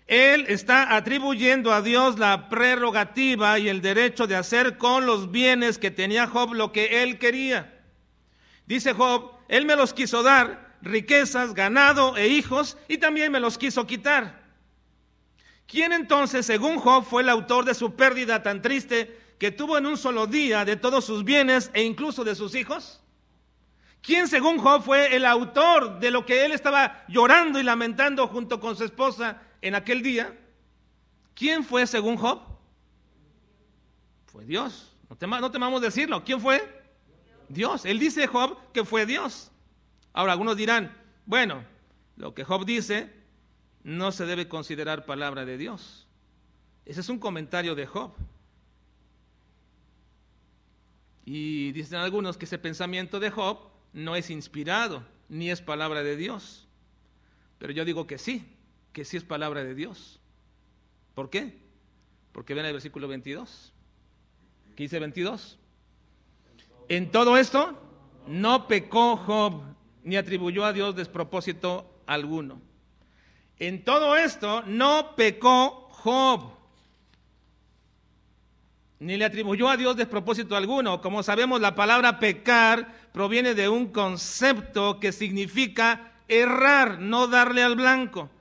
[SPEAKER 1] Él está atribuyendo a Dios la prerrogativa y el derecho de hacer con los bienes que tenía Job lo que él quería. Dice Job, Él me los quiso dar, riquezas, ganado e hijos, y también me los quiso quitar. ¿Quién entonces, según Job, fue el autor de su pérdida tan triste que tuvo en un solo día de todos sus bienes e incluso de sus hijos? ¿Quién, según Job, fue el autor de lo que él estaba llorando y lamentando junto con su esposa en aquel día, ¿quién fue según Job? Fue Dios. No, temamos decirlo. ¿Quién fue? Dios. Él dice Job que fue Dios. Ahora, algunos dirán, bueno, lo que Job dice no se debe considerar palabra de Dios. Ese es un comentario de Job. Y dicen algunos que ese pensamiento de Job no es inspirado, ni es palabra de Dios. Pero yo digo que sí que sí es palabra de Dios. ¿Por qué? Porque ven el versículo 22. ¿Qué dice 22? En todo esto no pecó Job ni atribuyó a Dios despropósito alguno. En todo esto no pecó Job ni le atribuyó a Dios despropósito alguno. Como sabemos, la palabra pecar proviene de un concepto que significa errar, no darle al blanco.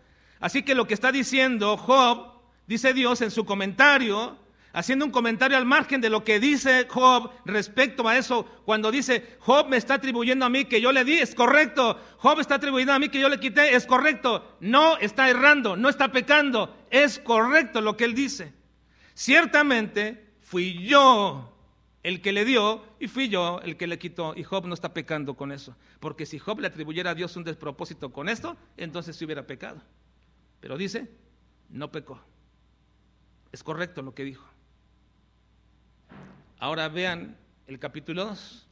[SPEAKER 1] Así que lo que está diciendo Job, dice Dios en su comentario, haciendo un comentario al margen de lo que dice Job respecto a eso, cuando dice, Job me está atribuyendo a mí que yo le di, es correcto, Job está atribuyendo a mí que yo le quité, es correcto, no está errando, no está pecando, es correcto lo que él dice. Ciertamente fui yo el que le dio y fui yo el que le quitó. Y Job no está pecando con eso. Porque si Job le atribuyera a Dios un despropósito con esto, entonces se hubiera pecado. Pero dice, no pecó. Es correcto lo que dijo. Ahora vean el capítulo 2,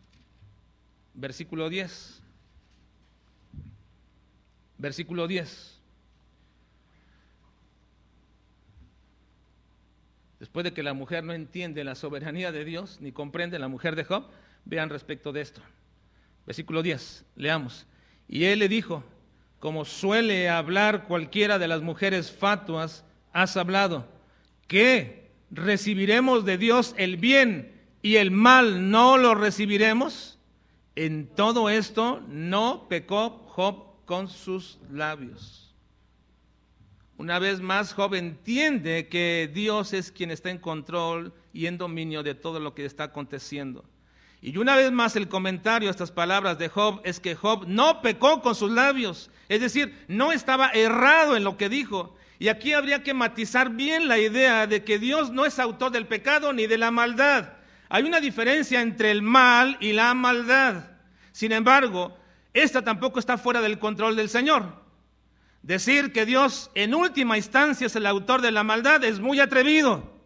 [SPEAKER 1] versículo 10. Versículo 10. Después de que la mujer no entiende la soberanía de Dios, ni comprende la mujer de Job, vean respecto de esto. Versículo 10, leamos. Y él le dijo, como suele hablar cualquiera de las mujeres fatuas, has hablado, que recibiremos de Dios el bien y el mal no lo recibiremos. En todo esto no pecó Job con sus labios. Una vez más, Job entiende que Dios es quien está en control y en dominio de todo lo que está aconteciendo. Y una vez más el comentario a estas palabras de Job es que Job no pecó con sus labios, es decir, no estaba errado en lo que dijo. Y aquí habría que matizar bien la idea de que Dios no es autor del pecado ni de la maldad. Hay una diferencia entre el mal y la maldad. Sin embargo, esta tampoco está fuera del control del Señor. Decir que Dios en última instancia es el autor de la maldad es muy atrevido.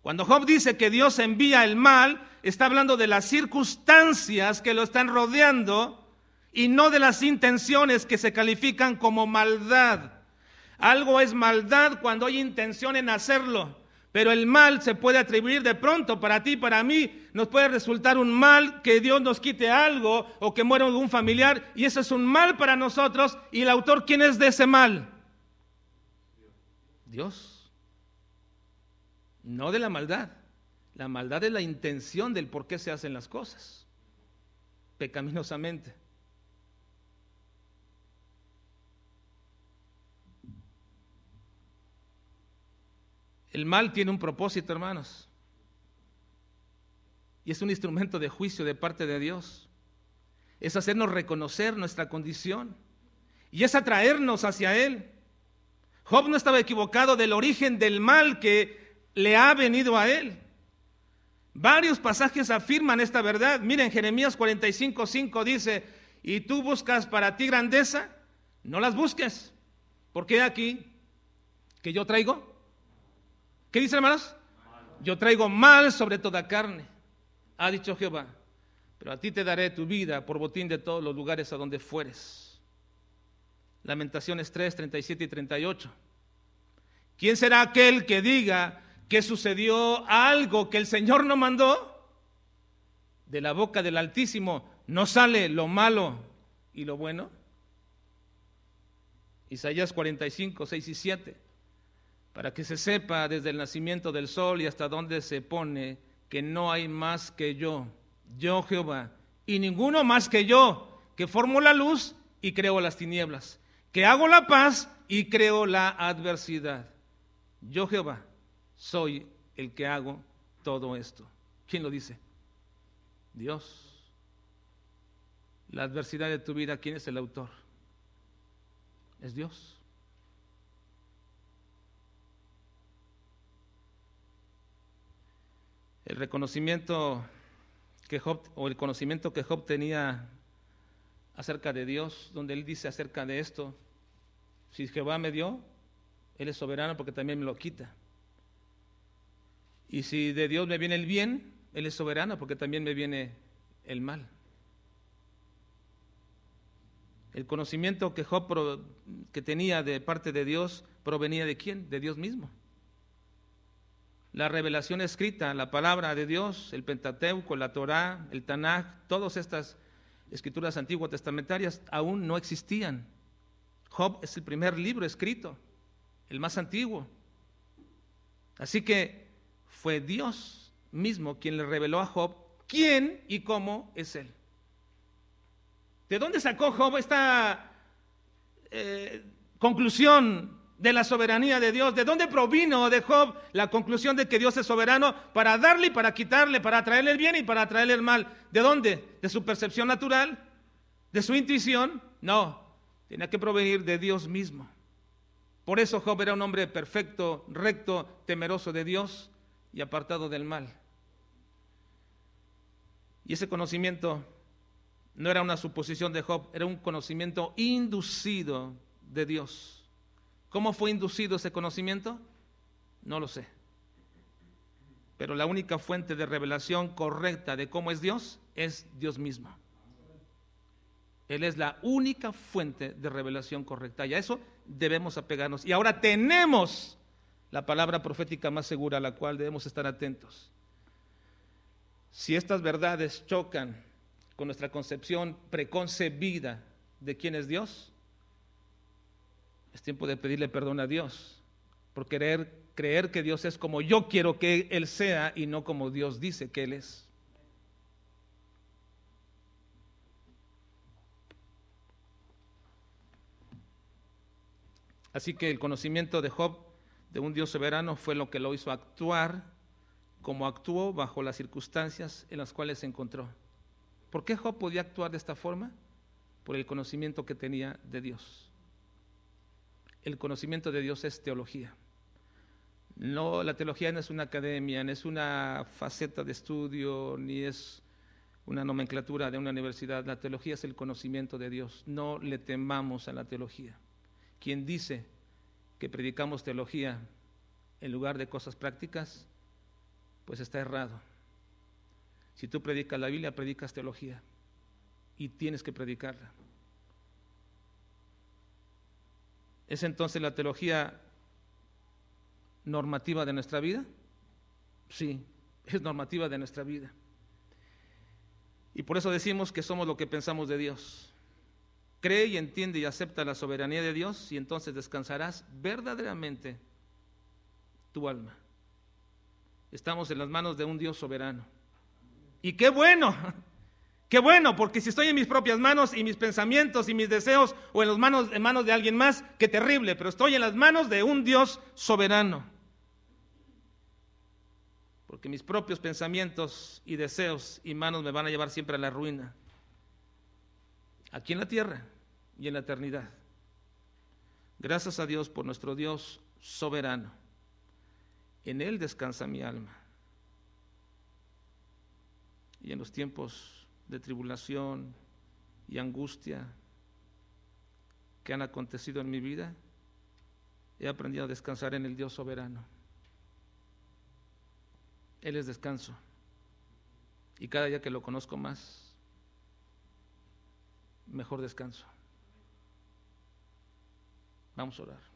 [SPEAKER 1] Cuando Job dice que Dios envía el mal, está hablando de las circunstancias que lo están rodeando y no de las intenciones que se califican como maldad. Algo es maldad cuando hay intención en hacerlo. Pero el mal se puede atribuir de pronto para ti, para mí. Nos puede resultar un mal que Dios nos quite algo o que muera algún familiar. Y eso es un mal para nosotros. ¿Y el autor quién es de ese mal? Dios. No de la maldad. La maldad es la intención del por qué se hacen las cosas. Pecaminosamente. El mal tiene un propósito, hermanos. Y es un instrumento de juicio de parte de Dios. Es hacernos reconocer nuestra condición. Y es atraernos hacia Él. Job no estaba equivocado del origen del mal que le ha venido a él. Varios pasajes afirman esta verdad. Miren, Jeremías 45, 5 dice, y tú buscas para ti grandeza, no las busques, porque aquí que yo traigo ¿Qué dice hermanos? Yo traigo mal sobre toda carne, ha dicho Jehová, pero a ti te daré tu vida por botín de todos los lugares a donde fueres. Lamentaciones 3, 37 y 38. ¿Quién será aquel que diga que sucedió algo que el Señor no mandó? De la boca del Altísimo no sale lo malo y lo bueno. Isaías 45, 6 y 7 para que se sepa desde el nacimiento del sol y hasta dónde se pone que no hay más que yo, yo Jehová, y ninguno más que yo, que formo la luz y creo las tinieblas, que hago la paz y creo la adversidad. Yo Jehová soy el que hago todo esto. ¿Quién lo dice? Dios. La adversidad de tu vida, ¿quién es el autor? Es Dios. el reconocimiento que Job, o el conocimiento que Job tenía acerca de Dios, donde él dice acerca de esto, si Jehová me dio, Él es soberano porque también me lo quita. Y si de Dios me viene el bien, Él es soberano porque también me viene el mal. El conocimiento que Job que tenía de parte de Dios provenía de quién? De Dios mismo la revelación escrita, la palabra de Dios, el Pentateuco, la Torá, el Tanaj, todas estas escrituras antiguas testamentarias aún no existían. Job es el primer libro escrito, el más antiguo. Así que fue Dios mismo quien le reveló a Job quién y cómo es él. ¿De dónde sacó Job esta eh, conclusión de la soberanía de Dios. ¿De dónde provino de Job la conclusión de que Dios es soberano para darle y para quitarle, para traerle el bien y para traerle el mal? ¿De dónde? ¿De su percepción natural? ¿De su intuición? No, tenía que provenir de Dios mismo. Por eso Job era un hombre perfecto, recto, temeroso de Dios y apartado del mal. Y ese conocimiento no era una suposición de Job, era un conocimiento inducido de Dios. ¿Cómo fue inducido ese conocimiento? No lo sé. Pero la única fuente de revelación correcta de cómo es Dios es Dios mismo. Él es la única fuente de revelación correcta y a eso debemos apegarnos. Y ahora tenemos la palabra profética más segura a la cual debemos estar atentos. Si estas verdades chocan con nuestra concepción preconcebida de quién es Dios, es tiempo de pedirle perdón a Dios por querer creer que Dios es como yo quiero que Él sea y no como Dios dice que Él es. Así que el conocimiento de Job de un Dios soberano fue lo que lo hizo actuar como actuó bajo las circunstancias en las cuales se encontró. ¿Por qué Job podía actuar de esta forma? Por el conocimiento que tenía de Dios el conocimiento de Dios es teología. No, la teología no es una academia, no es una faceta de estudio, ni es una nomenclatura de una universidad. La teología es el conocimiento de Dios. No le temamos a la teología. Quien dice que predicamos teología en lugar de cosas prácticas, pues está errado. Si tú predicas la Biblia, predicas teología y tienes que predicarla. ¿Es entonces la teología normativa de nuestra vida? Sí, es normativa de nuestra vida. Y por eso decimos que somos lo que pensamos de Dios. Cree y entiende y acepta la soberanía de Dios y entonces descansarás verdaderamente tu alma. Estamos en las manos de un Dios soberano. Y qué bueno, qué bueno, porque si estoy en mis propias manos y mis pensamientos y mis deseos o en, las manos, manos de alguien más, qué terrible, pero estoy en las manos de un Dios soberano. Porque mis propios pensamientos y deseos y manos me van a llevar siempre a la ruina. Aquí en la tierra y en la eternidad. Gracias a Dios por nuestro Dios soberano. En Él descansa mi alma. Y en los tiempos de tribulación y angustia que han acontecido en mi vida, he aprendido a descansar en el Dios soberano. Él es descanso. Y cada día que lo conozco más, mejor descanso. Vamos a orar.